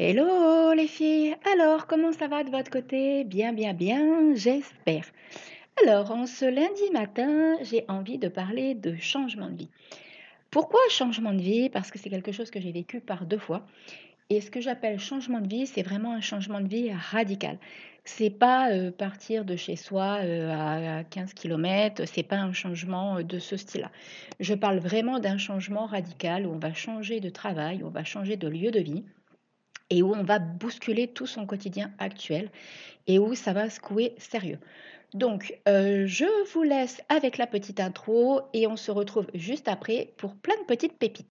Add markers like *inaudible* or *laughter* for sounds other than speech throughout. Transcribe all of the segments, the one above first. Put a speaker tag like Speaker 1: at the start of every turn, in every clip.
Speaker 1: Hello les filles, alors comment ça va de votre côté? Bien, bien, bien, j'espère. Alors, en ce lundi matin, j'ai envie de parler de changement de vie. Pourquoi changement de vie? Parce que c'est quelque chose que j'ai vécu par deux fois. Et ce que j'appelle changement de vie, c'est vraiment un changement de vie radical. C'est pas euh, partir de chez soi euh, à 15 km, c'est pas un changement euh, de ce style-là. Je parle vraiment d'un changement radical où on va changer de travail, on va changer de lieu de vie et où on va bousculer tout son quotidien actuel et où ça va secouer sérieux. Donc, je vous laisse avec la petite intro et on se retrouve juste après pour plein de petites pépites.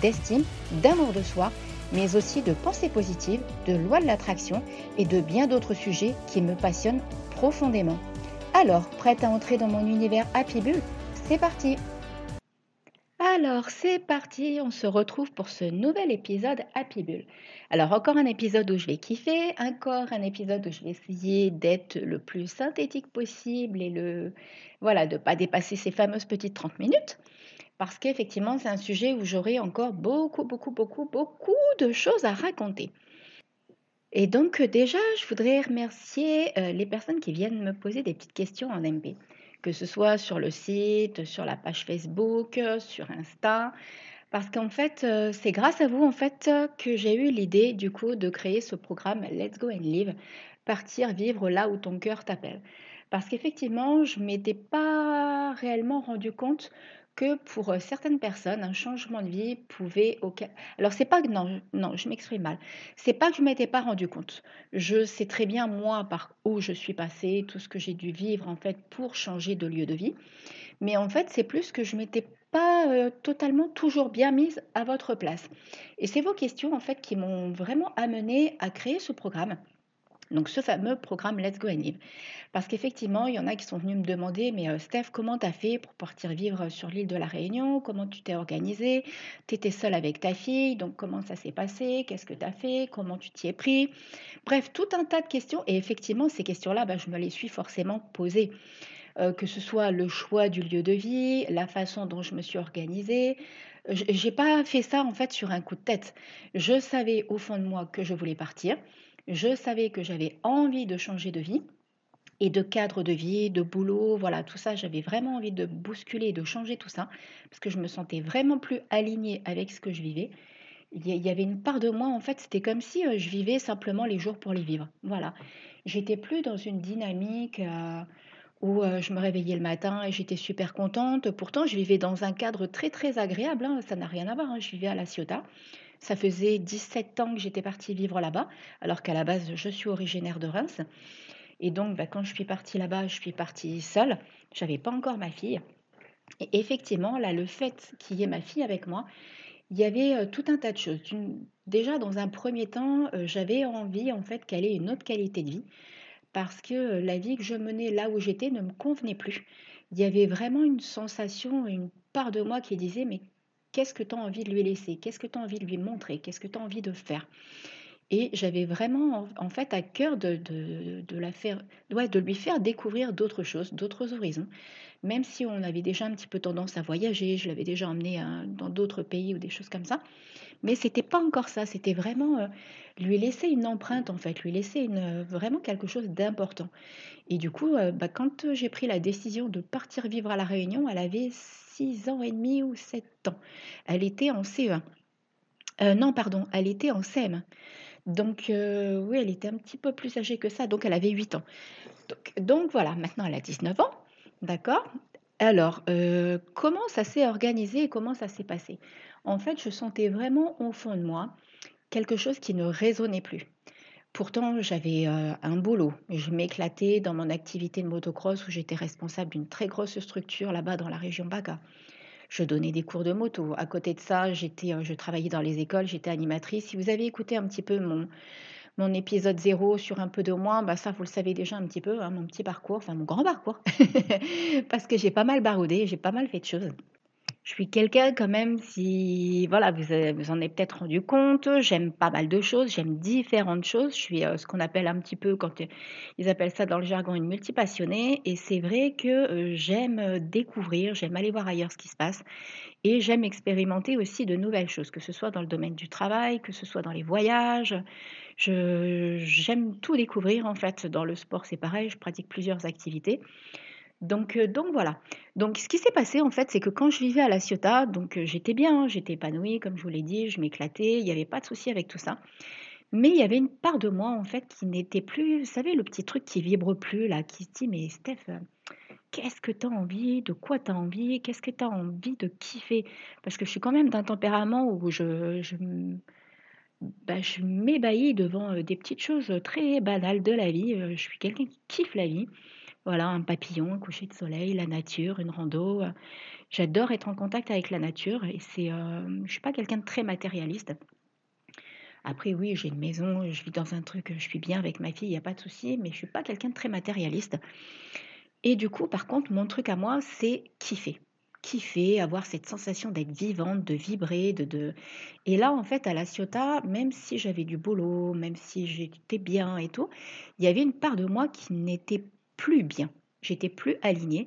Speaker 1: d'estime, d'amour de soi, mais aussi de pensée positive, de loi de l'attraction et de bien d'autres sujets qui me passionnent profondément. Alors, prête à entrer dans mon univers Happy Bull? C'est parti alors c'est parti, on se retrouve pour ce nouvel épisode Happy Bull. Alors encore un épisode où je vais kiffer, encore un épisode où je vais essayer d'être le plus synthétique possible et le voilà de pas dépasser ces fameuses petites 30 minutes parce qu'effectivement, c'est un sujet où j'aurai encore beaucoup, beaucoup, beaucoup, beaucoup de choses à raconter. Et donc déjà, je voudrais remercier euh, les personnes qui viennent me poser des petites questions en MP, que ce soit sur le site, sur la page Facebook, sur Insta, parce qu'en fait, euh, c'est grâce à vous en fait que j'ai eu l'idée du coup de créer ce programme Let's Go and Live, partir vivre là où ton cœur t'appelle. Parce qu'effectivement, je m'étais pas réellement rendu compte que pour certaines personnes, un changement de vie pouvait. Alors, c'est pas que. Non, non, je m'exprime mal. C'est pas que je m'étais pas rendu compte. Je sais très bien, moi, par où je suis passée, tout ce que j'ai dû vivre, en fait, pour changer de lieu de vie. Mais en fait, c'est plus que je m'étais pas totalement toujours bien mise à votre place. Et c'est vos questions, en fait, qui m'ont vraiment amené à créer ce programme. Donc ce fameux programme Let's Go Live. Parce qu'effectivement, il y en a qui sont venus me demander, mais euh, Steph, comment tu as fait pour partir vivre sur l'île de la Réunion? Comment tu t'es organisé? Tu étais seule avec ta fille, donc comment ça s'est passé? Qu'est-ce que tu as fait? Comment tu t'y es pris? Bref, tout un tas de questions. Et effectivement, ces questions-là, bah, je me les suis forcément posées. Euh, que ce soit le choix du lieu de vie, la façon dont je me suis organisée. J'ai pas fait ça en fait sur un coup de tête. Je savais au fond de moi que je voulais partir. Je savais que j'avais envie de changer de vie et de cadre de vie, de boulot, voilà, tout ça, j'avais vraiment envie de bousculer, de changer tout ça, parce que je me sentais vraiment plus alignée avec ce que je vivais. Il y avait une part de moi, en fait, c'était comme si euh, je vivais simplement les jours pour les vivre. Voilà. J'étais plus dans une dynamique euh, où euh, je me réveillais le matin et j'étais super contente. Pourtant, je vivais dans un cadre très, très agréable. Hein, ça n'a rien à voir. Hein. Je vivais à La Ciotat. Ça faisait 17 ans que j'étais partie vivre là-bas, alors qu'à la base, je suis originaire de Reims. Et donc, bah, quand je suis partie là-bas, je suis partie seule. Je n'avais pas encore ma fille. Et effectivement, là, le fait qu'il y ait ma fille avec moi, il y avait euh, tout un tas de choses. Déjà, dans un premier temps, euh, j'avais envie en fait qu'elle ait une autre qualité de vie parce que euh, la vie que je menais là où j'étais ne me convenait plus. Il y avait vraiment une sensation, une part de moi qui disait mais Qu'est-ce que tu as envie de lui laisser? Qu'est-ce que tu as envie de lui montrer? Qu'est-ce que tu as envie de faire? Et j'avais vraiment en fait à cœur de, de, lui faire découvrir d'autres choses, d'autres horizons. Même si on avait déjà un petit peu tendance à voyager, je l'avais déjà emmené dans d'autres pays ou des choses comme ça. Mais c'était pas encore ça, c'était vraiment euh, lui laisser une empreinte en fait, lui laisser une, vraiment quelque chose d'important. Et du coup, euh, bah, quand j'ai pris la décision de partir vivre à La Réunion, elle avait 6 ans et demi ou 7 ans. Elle était en CE1. Euh, non, pardon, elle était en CM. Donc, euh, oui, elle était un petit peu plus âgée que ça, donc elle avait 8 ans. Donc, voilà, maintenant elle a 19 ans, d'accord? Alors, euh, comment ça s'est organisé et comment ça s'est passé? En fait, je sentais vraiment au fond de moi quelque chose qui ne résonnait plus. Pourtant, j'avais euh, un boulot. Je m'éclatais dans mon activité de motocross où j'étais responsable d'une très grosse structure là-bas dans la région Baga. Je donnais des cours de moto. À côté de ça, j'étais, euh, je travaillais dans les écoles, j'étais animatrice. Si vous avez écouté un petit peu mon, mon épisode zéro sur un peu de moins, bah ça, vous le savez déjà un petit peu, hein, mon petit parcours, enfin mon grand parcours, *laughs* parce que j'ai pas mal baroudé, j'ai pas mal fait de choses. Je suis quelqu'un quand même, si voilà, vous, vous en avez peut-être rendu compte, j'aime pas mal de choses, j'aime différentes choses. Je suis euh, ce qu'on appelle un petit peu, quand ils appellent ça dans le jargon, une multipassionnée. Et c'est vrai que euh, j'aime découvrir, j'aime aller voir ailleurs ce qui se passe. Et j'aime expérimenter aussi de nouvelles choses, que ce soit dans le domaine du travail, que ce soit dans les voyages. j'aime tout découvrir en fait. Dans le sport, c'est pareil, je pratique plusieurs activités. Donc, euh, donc voilà. Donc ce qui s'est passé en fait, c'est que quand je vivais à La Ciotat, donc euh, j'étais bien, j'étais épanouie, comme je vous l'ai dit, je m'éclatais, il n'y avait pas de souci avec tout ça. Mais il y avait une part de moi en fait qui n'était plus, vous savez, le petit truc qui vibre plus là, qui se dit mais Steph, euh, qu'est-ce que tu envie, de quoi tu as envie, qu'est-ce que tu as envie de kiffer? Parce que je suis quand même d'un tempérament où je, je, bah, je m'ébahis devant des petites choses très banales de la vie. Je suis quelqu'un qui kiffe la vie. Voilà, un papillon, un coucher de soleil, la nature, une rando. Euh. J'adore être en contact avec la nature et c'est, euh, je suis pas quelqu'un de très matérialiste. Après, oui, j'ai une maison, je vis dans un truc, je suis bien avec ma fille, il n'y a pas de souci, mais je suis pas quelqu'un de très matérialiste. Et du coup, par contre, mon truc à moi, c'est kiffer. Kiffer, avoir cette sensation d'être vivante, de vibrer, de, de... Et là, en fait, à la Ciotat, même si j'avais du boulot, même si j'étais bien et tout, il y avait une part de moi qui n'était plus bien. J'étais plus alignée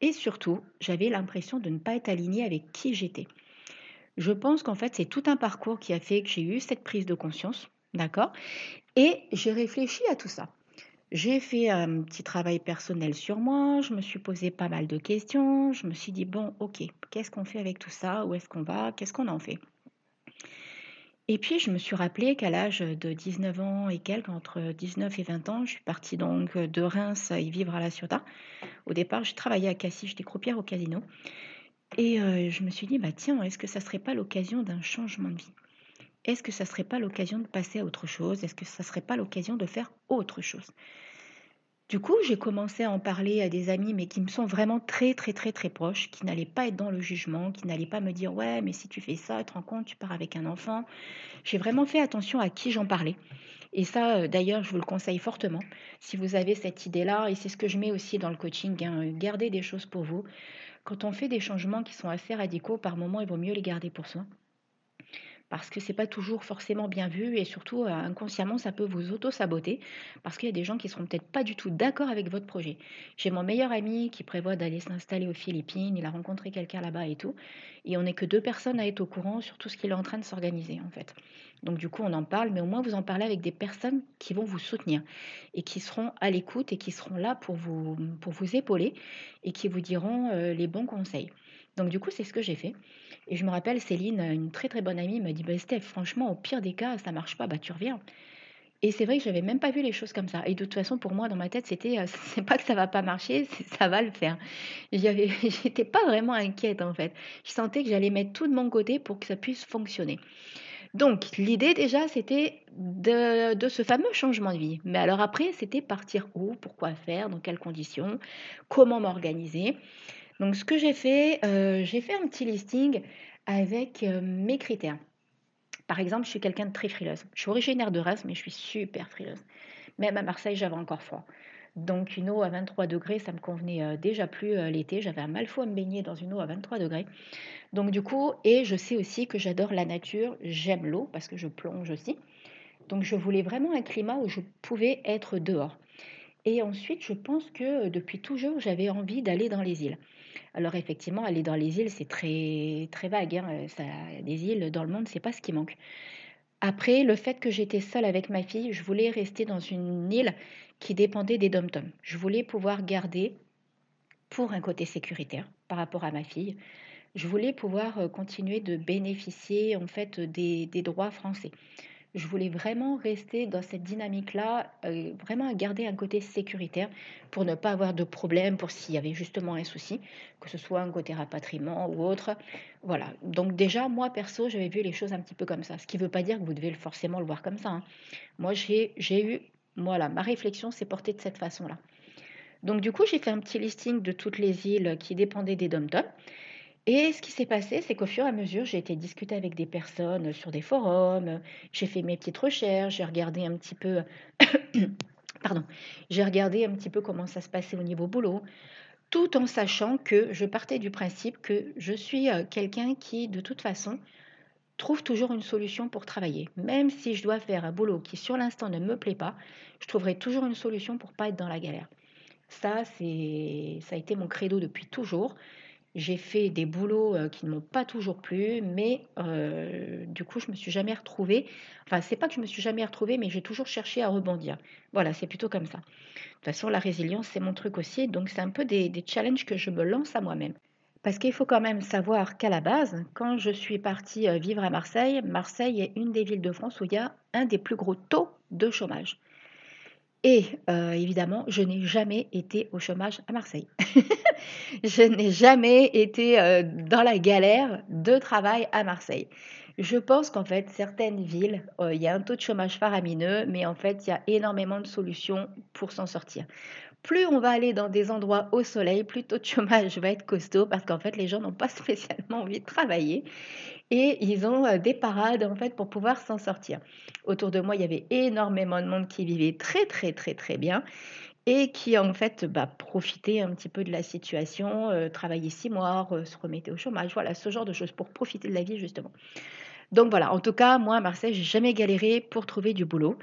Speaker 1: et surtout, j'avais l'impression de ne pas être alignée avec qui j'étais. Je pense qu'en fait, c'est tout un parcours qui a fait que j'ai eu cette prise de conscience, d'accord? Et j'ai réfléchi à tout ça. J'ai fait un petit travail personnel sur moi, je me suis posé pas mal de questions, je me suis dit, bon, ok, qu'est-ce qu'on fait avec tout ça? Où est-ce qu'on va? Qu'est-ce qu'on en fait? Et puis, je me suis rappelé qu'à l'âge de 19 ans et quelques, entre 19 et 20 ans, je suis partie donc de Reims y vivre à La Ciotat. Au départ, j'ai travaillé à Cassis, j'étais croupière au casino. Et euh, je me suis dit, bah tiens, est-ce que ça serait pas l'occasion d'un changement de vie? Est-ce que ça serait pas l'occasion de passer à autre chose? Est-ce que ça serait pas l'occasion de faire autre chose? Du coup, j'ai commencé à en parler à des amis, mais qui me sont vraiment très, très, très, très proches, qui n'allaient pas être dans le jugement, qui n'allaient pas me dire Ouais, mais si tu fais ça, tu te rends compte, tu pars avec un enfant. J'ai vraiment fait attention à qui j'en parlais. Et ça, euh, d'ailleurs, je vous le conseille fortement. Si vous avez cette idée-là, et c'est ce que je mets aussi dans le coaching, hein, gardez des choses pour vous. Quand on fait des changements qui sont assez radicaux, par moment, il vaut mieux les garder pour soi parce que c'est pas toujours forcément bien vu et surtout inconsciemment ça peut vous auto-saboter parce qu'il y a des gens qui seront peut-être pas du tout d'accord avec votre projet. J'ai mon meilleur ami qui prévoit d'aller s'installer aux Philippines, il a rencontré quelqu'un là-bas et tout, et on n'est que deux personnes à être au courant sur tout ce qu'il est en train de s'organiser en fait. Donc du coup on en parle, mais au moins vous en parlez avec des personnes qui vont vous soutenir et qui seront à l'écoute et qui seront là pour vous, pour vous épauler et qui vous diront les bons conseils. Donc du coup, c'est ce que j'ai fait. Et je me rappelle, Céline, une très très bonne amie, m'a dit, bah, Steph, franchement, au pire des cas, ça marche pas, bah tu reviens. Et c'est vrai que j'avais même pas vu les choses comme ça. Et de toute façon, pour moi, dans ma tête, c'était, euh, *laughs* c'est pas que ça va pas marcher, ça va le faire. *laughs* J'étais pas vraiment inquiète en fait. Je sentais que j'allais mettre tout de mon côté pour que ça puisse fonctionner. Donc, l'idée déjà, c'était de, ce fameux changement de vie. Mais alors après, c'était partir où, pourquoi faire, dans quelles conditions, comment m'organiser? Donc ce que j'ai fait, euh, j'ai fait un petit listing avec euh, mes critères. Par exemple, je suis quelqu'un de très frileuse. Je suis originaire de Reims, mais je suis super frileuse. Même à Marseille, j'avais encore froid. Donc une eau à 23 degrés, ça me convenait euh, déjà plus l'été. J'avais un mal fou à me baigner dans une eau à 23 degrés. Donc du coup, et je sais aussi que j'adore la nature, j'aime l'eau parce que je plonge aussi. Donc je voulais vraiment un climat où je pouvais être dehors. Et ensuite, je pense que depuis toujours, j'avais envie d'aller dans les îles. Alors effectivement, aller dans les îles, c'est très, très vague. Hein. Ça, des îles dans le monde, c'est pas ce qui manque. Après, le fait que j'étais seule avec ma fille, je voulais rester dans une île qui dépendait des dom Je voulais pouvoir garder, pour un côté sécuritaire par rapport à ma fille, je voulais pouvoir euh, continuer de bénéficier en fait des droits français. Je voulais vraiment rester dans cette dynamique-là, euh, vraiment garder un côté sécuritaire pour ne pas avoir de problème, pour s'il y avait justement un souci, que ce soit un côté rapatriement ou autre. Voilà. Donc déjà, moi perso, j'avais vu les choses un petit peu comme ça. Ce qui ne veut pas dire que vous devez forcément le voir comme ça. Hein. Moi, j'ai eu, voilà, ma réflexion s'est portée de cette façon-là. Donc du coup, j'ai fait un petit listing de toutes les îles qui dépendaient des dom et ce qui s'est passé, c'est qu'au fur et à mesure, j'ai été discuter avec des personnes sur des forums, j'ai fait mes petites recherches, j'ai regardé un petit peu, *coughs* pardon, j'ai regardé un petit peu comment ça se passait au niveau boulot, tout en sachant que je partais du principe que je suis euh, quelqu'un qui, de toute façon, trouve toujours une solution pour travailler. Même si je dois faire un boulot qui, sur l'instant, ne me plaît pas, je trouverai toujours une solution pour pas être dans la galère. Ça, c'est, ça a été mon credo depuis toujours. J'ai fait des boulots qui ne m'ont pas toujours plu, mais du coup, je me suis jamais retrouvée. Enfin, c'est pas que je me suis jamais retrouvée, mais j'ai toujours cherché à rebondir. Voilà, c'est plutôt comme ça. De toute façon, la résilience, c'est mon truc aussi. Donc, c'est un peu des, des challenges que je me lance à moi-même. Parce qu'il faut quand même savoir qu'à la base, quand je suis partie vivre à Marseille, Marseille est une des villes de France où il y a un des plus gros taux de chômage. Et évidemment, je n'ai jamais été au chômage à Marseille. *laughs* je n'ai jamais été dans la galère de travail à Marseille. Je pense qu'en fait, certaines villes, il y a un taux de chômage faramineux, mais en fait, il y a énormément de solutions pour s'en sortir plus on va aller dans des endroits au soleil, plus taux de chômage va être costaud parce qu'en fait, les gens n'ont pas *laughs* spécialement envie de travailler et ils ont euh, des parades en fait pour pouvoir s'en sortir. Autour de moi, il y avait énormément de monde qui vivait très très très très bien et qui en fait bah, profitait un petit peu de la situation, euh, travaillait six mois, se remettait au chômage, voilà ce genre de choses pour profiter de la vie justement. Donc voilà, en tout cas, moi à Marseille, j'ai jamais galéré pour trouver du boulot.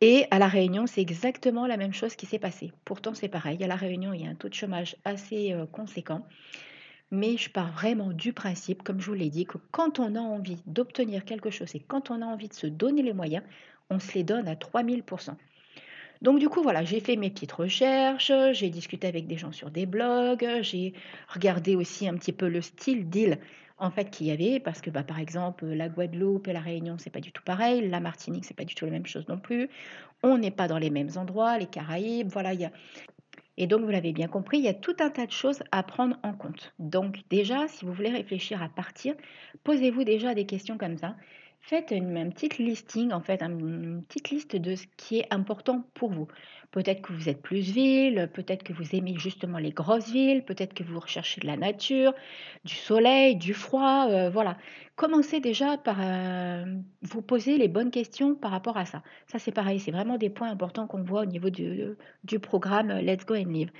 Speaker 1: Et à La Réunion, c'est exactement la même chose qui s'est passée. Pourtant, c'est pareil. À La Réunion, il y a un taux de chômage assez euh, conséquent. Mais je pars vraiment du principe, comme je vous l'ai dit, que quand on a envie d'obtenir quelque chose et quand on a envie de se donner les moyens, on se les donne à 3000%. Donc du coup, voilà, j'ai fait mes petites recherches, j'ai discuté avec des gens sur des blogs, j'ai regardé aussi un petit peu le style d'île en fait qu'il y avait, parce que bah, par exemple la Guadeloupe et la Réunion, c'est pas du tout pareil, la Martinique, c'est pas du tout la même chose non plus, on n'est pas dans les mêmes endroits, les Caraïbes, voilà, il y a... Et donc, vous l'avez bien compris, il y a tout un tas de choses à prendre en compte. Donc, déjà, si vous voulez réfléchir à partir, posez-vous déjà des questions comme ça faites une, petite listing, en fait, une petite liste de ce qui est important pour vous. Peut-être que vous êtes plus ville, peut-être que vous aimez justement les grosses villes, peut-être que vous recherchez de la nature, du soleil, du froid, euh, voilà. Commencez déjà par euh, vous poser les bonnes questions par rapport à ça. Ça, c'est pareil, c'est vraiment des points importants qu'on voit au niveau du, programme Let's Go and Live.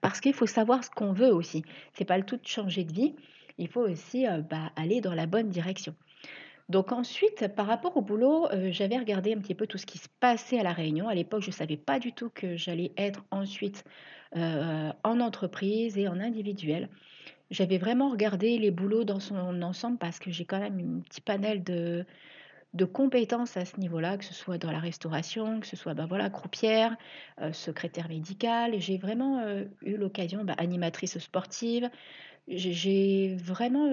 Speaker 1: Parce qu'il faut savoir ce qu'on veut aussi. C'est pas le tout de changer de vie, il faut aussi euh, bah, aller dans la bonne direction. Donc ensuite, par rapport au boulot, euh, j'avais regardé un petit peu tout ce qui se passait à La Réunion. À l'époque, je ne savais pas du tout que j'allais être ensuite euh, en entreprise et en individuel. J'avais vraiment regardé les boulots dans son ensemble parce que j'ai quand même un petit panel de, compétences à ce niveau-là, que ce soit dans la restauration, que ce soit ben voilà, croupière, euh, secrétaire médicale. J'ai vraiment eu l'occasion, bah, animatrice sportive. J'ai vraiment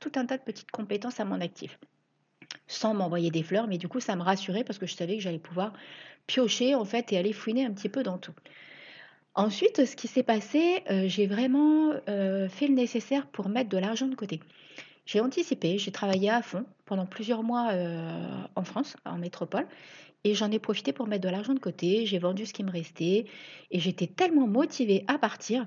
Speaker 1: tout un tas de petites compétences à mon actif sans m'envoyer des fleurs, mais du coup ça me rassurait parce que je savais que j'allais pouvoir piocher en fait et aller fouiner un petit peu dans tout. Ensuite, ce qui s'est passé, euh, j'ai vraiment euh, fait le nécessaire pour mettre de l'argent de côté. J'ai anticipé, j'ai travaillé à fond pendant plusieurs mois euh, en France, en métropole, et j'en ai profité pour mettre de l'argent de côté. J'ai vendu ce qui me restait, et j'étais tellement motivée à partir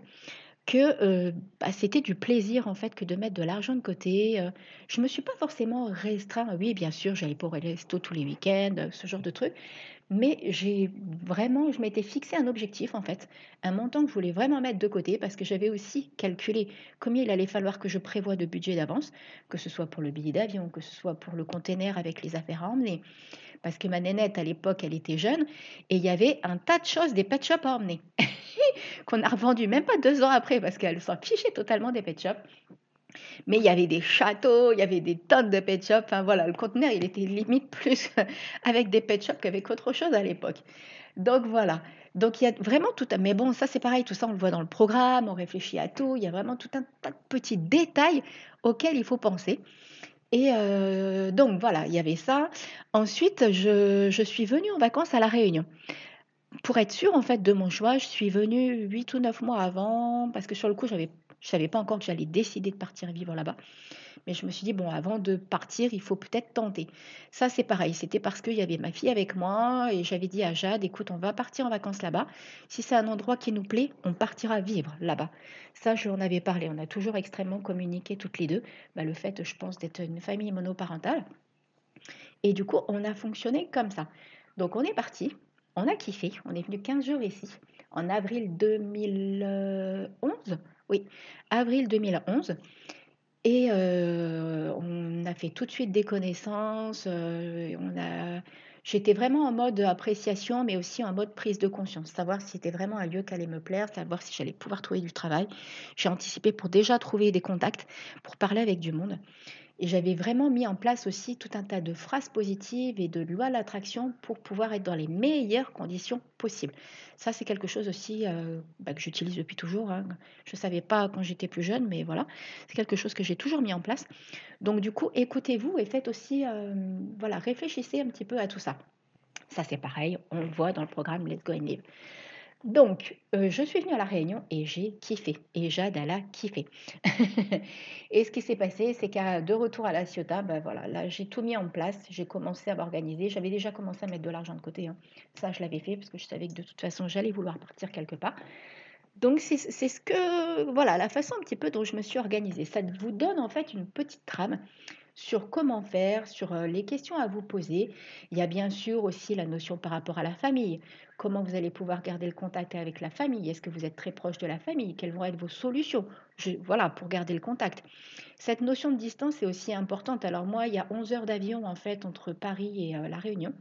Speaker 1: que bah, c'était du plaisir en fait que de mettre de l'argent de côté. je me suis pas forcément restreint. Oui, bien sûr, j'allais pour les resto tous les week-ends, ce genre de trucs. Mais j'ai vraiment, je m'étais fixé un objectif en fait, un montant que je voulais vraiment mettre de côté parce que j'avais aussi calculé combien il allait falloir que je prévoie de budget d'avance, que ce soit pour le billet d'avion, que ce soit pour le container avec les affaires à emmener. Parce que ma nénette à l'époque, elle était jeune et il y avait un tas de choses, des pet shops à emmener. *laughs* qu'on a revendu même pas deux ans après parce qu'elle s'en fichait totalement des pet shops. Mais il y avait des châteaux, il y avait des tonnes de pet shops. Enfin voilà, le conteneur, il était limite plus *laughs* avec des pet shops qu'avec autre chose à l'époque. Donc voilà. Donc il y a vraiment tout un... Mais bon, ça c'est pareil, tout ça on le voit dans le programme, on réfléchit à tout. Il y a vraiment tout un tas de petits détails auxquels il faut penser. Et donc voilà, il y avait ça. Ensuite, je, je suis venue en vacances à La Réunion. Pour être sûre en fait de mon choix, je suis venue 8 ou 9 mois avant parce que sur le coup, j'avais je savais pas encore que j'allais décider de partir vivre là-bas. Mais je me suis dit, bon, avant de partir, il faut peut-être tenter. Ça, c'est pareil. C'était parce qu'il y avait ma fille avec moi et j'avais dit à Jade, écoute, on va partir en vacances là-bas. Si c'est un endroit qui nous plaît, on partira vivre là-bas. Ça, je en avais parlé. On a toujours extrêmement communiqué toutes les deux. Bah, le fait, je pense, d'être une famille monoparentale. Et du coup, on a fonctionné comme ça. Donc, on est parti. On a kiffé. On est venu 15 jours ici. En avril 2011 oui, avril 2011. Et euh, on a fait tout de suite des connaissances. Euh. J'étais vraiment en mode appréciation, mais aussi en mode prise de conscience, savoir si c'était vraiment un lieu qui allait me plaire, savoir si j'allais pouvoir trouver du travail. J'ai anticipé pour déjà trouver des contacts, pour parler avec du monde. Et j'avais vraiment mis en place aussi tout un tas de phrases positives et de lois de l'attraction pour pouvoir être dans les meilleures conditions possibles. Ça, c'est quelque chose aussi euh, bah, que j'utilise depuis toujours. Hein. Je ne savais pas quand j'étais plus jeune, mais voilà, c'est quelque chose que j'ai toujours mis en place. Donc du coup, écoutez-vous et faites aussi, euh, voilà, réfléchissez un petit peu à tout ça. Ça, c'est pareil, on le voit dans le programme Let's Go and Live. Donc, euh, je suis venue à La Réunion et j'ai kiffé. Et Jade, elle a kiffé. *laughs* et ce qui s'est passé, c'est qu'à de retour à La Ciotat, ben voilà, là, j'ai tout mis en place. J'ai commencé à m'organiser. J'avais déjà commencé à mettre de l'argent de côté. Hein. Ça, je l'avais fait parce que je savais que de toute façon, j'allais vouloir partir quelque part. Donc, c'est ce que, voilà, la façon un petit peu dont je me suis organisée. Ça vous donne en fait une petite trame sur comment faire, sur euh, les questions à vous poser. Il y a bien sûr aussi la notion par rapport à la famille. Comment vous allez pouvoir garder le contact avec la famille? Est-ce que vous êtes très proche de la famille? Quelles vont être vos solutions? Voilà, pour garder le contact. Cette notion de distance est aussi importante. Alors moi, il y a 11 heures d'avion en fait entre Paris et euh, La Réunion.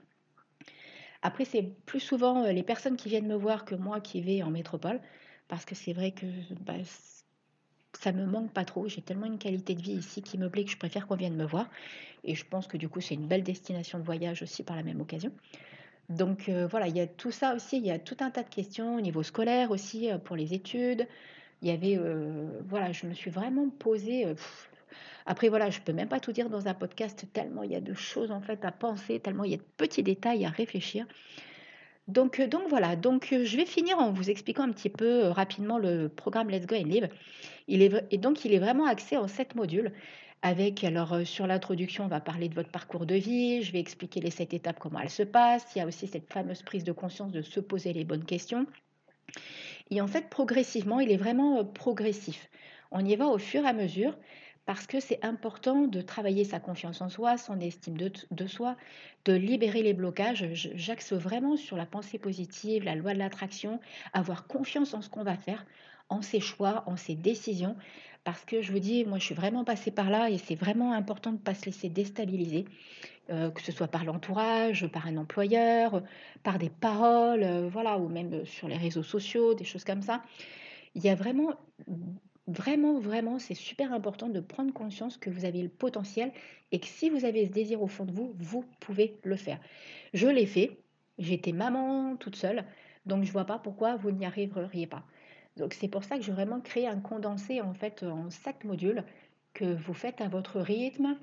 Speaker 1: Après, c'est plus souvent euh, les personnes qui viennent me voir que moi qui vais en métropole, parce que c'est vrai que bah, ça me manque pas trop. J'ai tellement une qualité de vie ici qui me plaît que je préfère qu'on vienne me voir. Et je pense que du coup, c'est une belle destination de voyage aussi par la même occasion. Donc euh, voilà, il y a tout ça aussi, il y a tout un tas de questions au niveau scolaire aussi euh, pour les études. Il y avait, euh, voilà, je me suis vraiment posée. après voilà, je peux même pas tout dire dans un podcast tellement il y a de choses en fait à penser, tellement il y a de petits détails à réfléchir. Donc, donc voilà, donc je vais finir en vous expliquant un petit peu rapidement le programme Let's Go and Live. Il est, et donc il est vraiment axé en sept modules. Avec, alors sur l'introduction, on va parler de votre parcours de vie, je vais expliquer les sept étapes, comment elles se passent. Il y a aussi cette fameuse prise de conscience de se poser les bonnes questions. Et en fait, progressivement, il est vraiment progressif. On y va au fur et à mesure parce que c'est important de travailler sa confiance en soi, son estime de, soi, de libérer les blocages. J'axe vraiment sur la pensée positive, la loi de l'attraction, avoir confiance en ce qu'on va faire, en ses choix, en ses décisions. Parce que je vous dis, moi je suis vraiment passée par là et c'est vraiment important de ne pas se laisser déstabiliser, euh, que ce soit par l'entourage, par un employeur, par des paroles, euh, voilà, ou même sur les réseaux sociaux, des choses comme ça. Il y a vraiment Vraiment, vraiment, c'est super important de prendre conscience que vous avez le potentiel et que si vous avez ce désir au fond de vous, vous pouvez le faire. Je l'ai fait, j'étais maman toute seule, donc je ne vois pas pourquoi vous n'y arriveriez pas. Donc c'est pour ça que j'ai vraiment créé un condensé en fait en sept modules que vous faites à votre rythme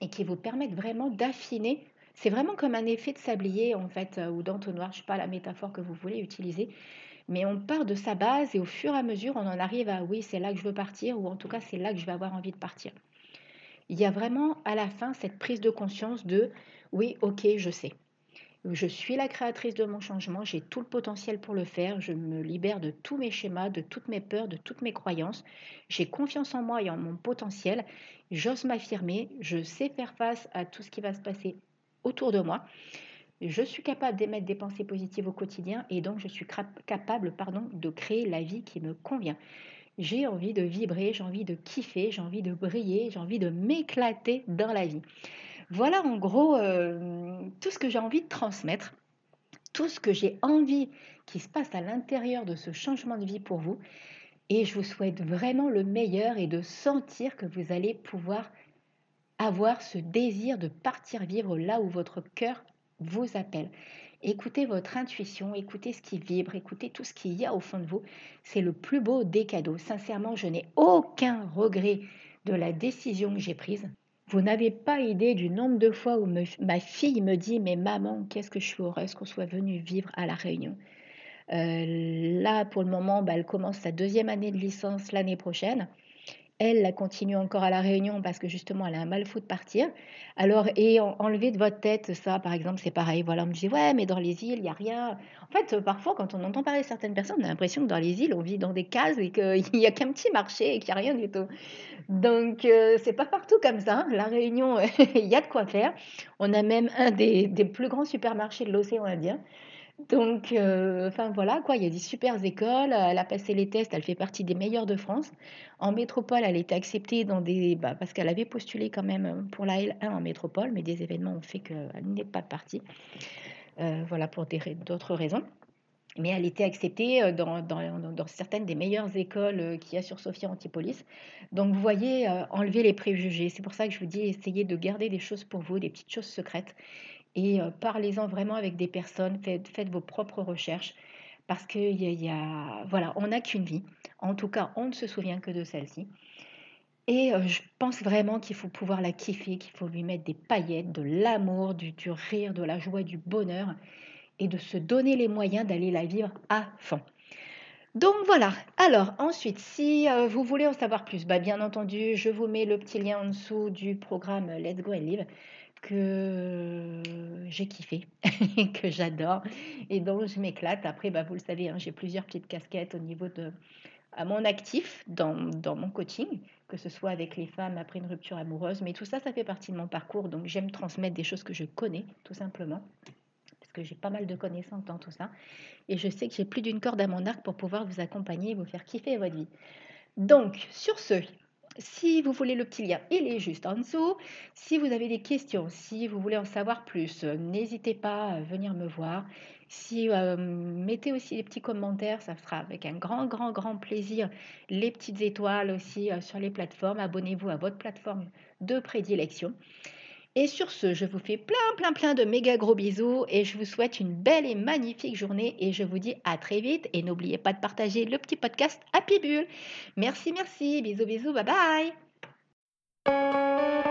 Speaker 1: et qui vous permettent vraiment d'affiner. C'est vraiment comme un effet de sablier en fait ou d'entonnoir, je sais pas la métaphore que vous voulez utiliser, mais on part de sa base et au fur et à mesure, on en arrive à oui, c'est là que je veux partir, ou en tout cas, c'est là que je vais avoir envie de partir. Il y a vraiment à la fin cette prise de conscience de oui, ok, je sais. Je suis la créatrice de mon changement, j'ai tout le potentiel pour le faire, je me libère de tous mes schémas, de toutes mes peurs, de toutes mes croyances, j'ai confiance en moi et en mon potentiel, j'ose m'affirmer, je sais faire face à tout ce qui va se passer autour de moi je suis capable d'émettre des pensées positives au quotidien et donc je suis capable pardon, de créer la vie qui me convient. J'ai envie de vibrer, j'ai envie de kiffer, j'ai envie de briller, j'ai envie de m'éclater dans la vie. Voilà en gros euh, tout ce que j'ai envie de transmettre, tout ce que j'ai envie qui se passe à l'intérieur de ce changement de vie pour vous. Et je vous souhaite vraiment le meilleur et de sentir que vous allez pouvoir avoir ce désir de partir vivre là où votre cœur vous appelle. Écoutez votre intuition, écoutez ce qui vibre, écoutez tout ce qu'il y a au fond de vous. C'est le plus beau des cadeaux. Sincèrement, je n'ai aucun regret de la décision que j'ai prise. Vous n'avez pas idée du nombre de fois où ma fille me dit Mais maman, qu'est-ce que je suis heureuse qu'on soit venu vivre à La Réunion? Euh, là, pour le moment, bah, elle commence sa deuxième année de licence l'année prochaine. Elle, continue encore à la réunion parce que justement, elle a un mal fou de partir. Alors, et enlever de votre tête, ça, par exemple, c'est pareil. Voilà, on me dit, ouais, mais dans les îles, il n'y a rien. En fait, parfois, quand on entend parler de certaines personnes, on a l'impression que dans les îles, on vit dans des cases et qu'il *laughs* n'y a qu'un petit marché et qu'il n'y a rien du tout. Donc, euh, c'est pas partout comme ça. La Réunion, *laughs* il y a de quoi faire. On a même un des plus grands supermarchés de l'océan Indien. Donc, euh, enfin voilà, quoi, il y a des super écoles. Elle a passé les tests, elle fait partie des meilleures de France. En métropole, elle été acceptée dans des. Bah, parce qu'elle avait postulé quand même pour la L1 en métropole, mais des événements ont fait qu'elle n'est pas partie. Euh, voilà, pour d'autres raisons. Mais elle était acceptée euh, dans, dans, certaines des meilleures écoles qu'il y a sur Sophia Antipolis. Donc, vous voyez, enlever les préjugés. C'est pour ça que je vous dis, essayez de garder des choses pour vous, des petites choses secrètes et euh, parlez-en vraiment avec des personnes, faites, vos propres recherches parce que y a, voilà, on n'a qu'une vie. En tout cas, on ne se souvient que de celle-ci. Et euh, je pense vraiment qu'il faut pouvoir la kiffer, qu'il faut lui mettre des paillettes, de l'amour, du, du rire, de la joie, du bonheur, et de se donner les moyens d'aller la vivre à fond. Donc voilà. Alors ensuite, si euh, vous voulez en savoir plus, bah, bien entendu, je vous mets le petit lien en dessous du programme Let's Go and Live que j'ai kiffé, *laughs* que j'adore et dont je m'éclate. Après, bah, vous le savez, hein, j'ai plusieurs petites casquettes au niveau de à mon actif dans, mon coaching, que ce soit avec les femmes après une rupture amoureuse. Mais tout ça, ça fait partie de mon parcours. Donc j'aime transmettre des choses que je connais, tout simplement. Parce que j'ai pas mal de connaissances dans tout ça. Et je sais que j'ai plus d'une corde à mon arc pour pouvoir vous accompagner et vous faire kiffer votre vie. Donc, sur ce, si vous voulez le petit lien, il est juste en dessous. Si vous avez des questions, si vous voulez en savoir plus, n'hésitez pas à venir me voir. Si euh, mettez aussi des petits commentaires, ça sera avec un grand, grand, grand plaisir. Les petites étoiles aussi euh, sur les plateformes. Abonnez-vous à votre plateforme de prédilection. Et sur ce, je vous fais plein, plein, plein de méga gros bisous et je vous souhaite une belle et magnifique journée et je vous dis à très vite et n'oubliez pas de partager le petit podcast Happy Bull. Merci, merci, bisous, bisous, bye bye.